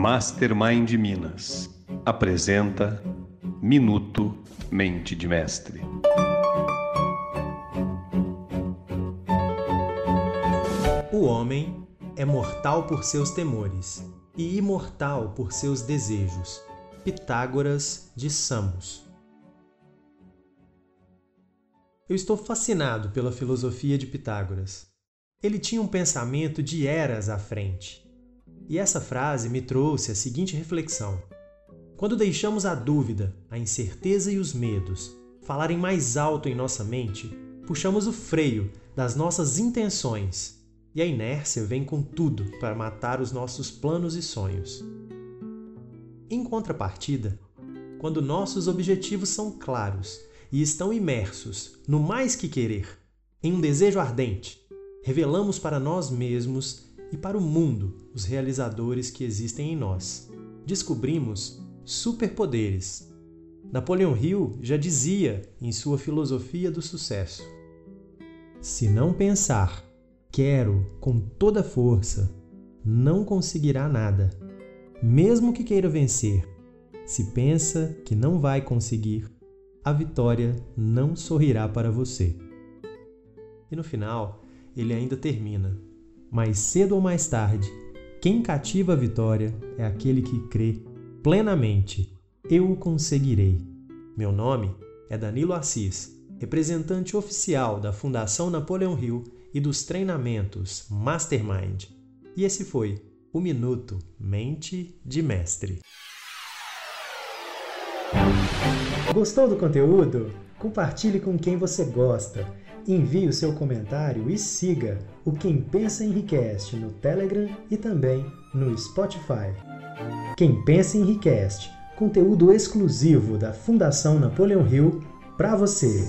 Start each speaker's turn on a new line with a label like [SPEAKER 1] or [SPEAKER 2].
[SPEAKER 1] Mastermind Minas apresenta Minuto Mente de Mestre.
[SPEAKER 2] O homem é mortal por seus temores e imortal por seus desejos. Pitágoras de Samos. Eu estou fascinado pela filosofia de Pitágoras. Ele tinha um pensamento de eras à frente. E essa frase me trouxe a seguinte reflexão: quando deixamos a dúvida, a incerteza e os medos falarem mais alto em nossa mente, puxamos o freio das nossas intenções e a inércia vem com tudo para matar os nossos planos e sonhos. Em contrapartida, quando nossos objetivos são claros e estão imersos no mais que querer, em um desejo ardente, revelamos para nós mesmos e para o mundo os realizadores que existem em nós. Descobrimos superpoderes. Napoleão Hill já dizia em sua filosofia do sucesso: Se não pensar quero com toda força, não conseguirá nada. Mesmo que queira vencer, se pensa que não vai conseguir, a vitória não sorrirá para você. E no final, ele ainda termina: Mais cedo ou mais tarde, quem cativa a vitória é aquele que crê plenamente: Eu o conseguirei. Meu nome é Danilo Assis, representante oficial da Fundação Napoleão Hill e dos treinamentos Mastermind. E esse foi o Minuto Mente de Mestre. Gostou do conteúdo? Compartilhe com quem você gosta. Envie o seu comentário e siga o Quem Pensa Enriquece no Telegram e também no Spotify. Quem Pensa Enriquece, conteúdo exclusivo da Fundação Napoleão Hill para você.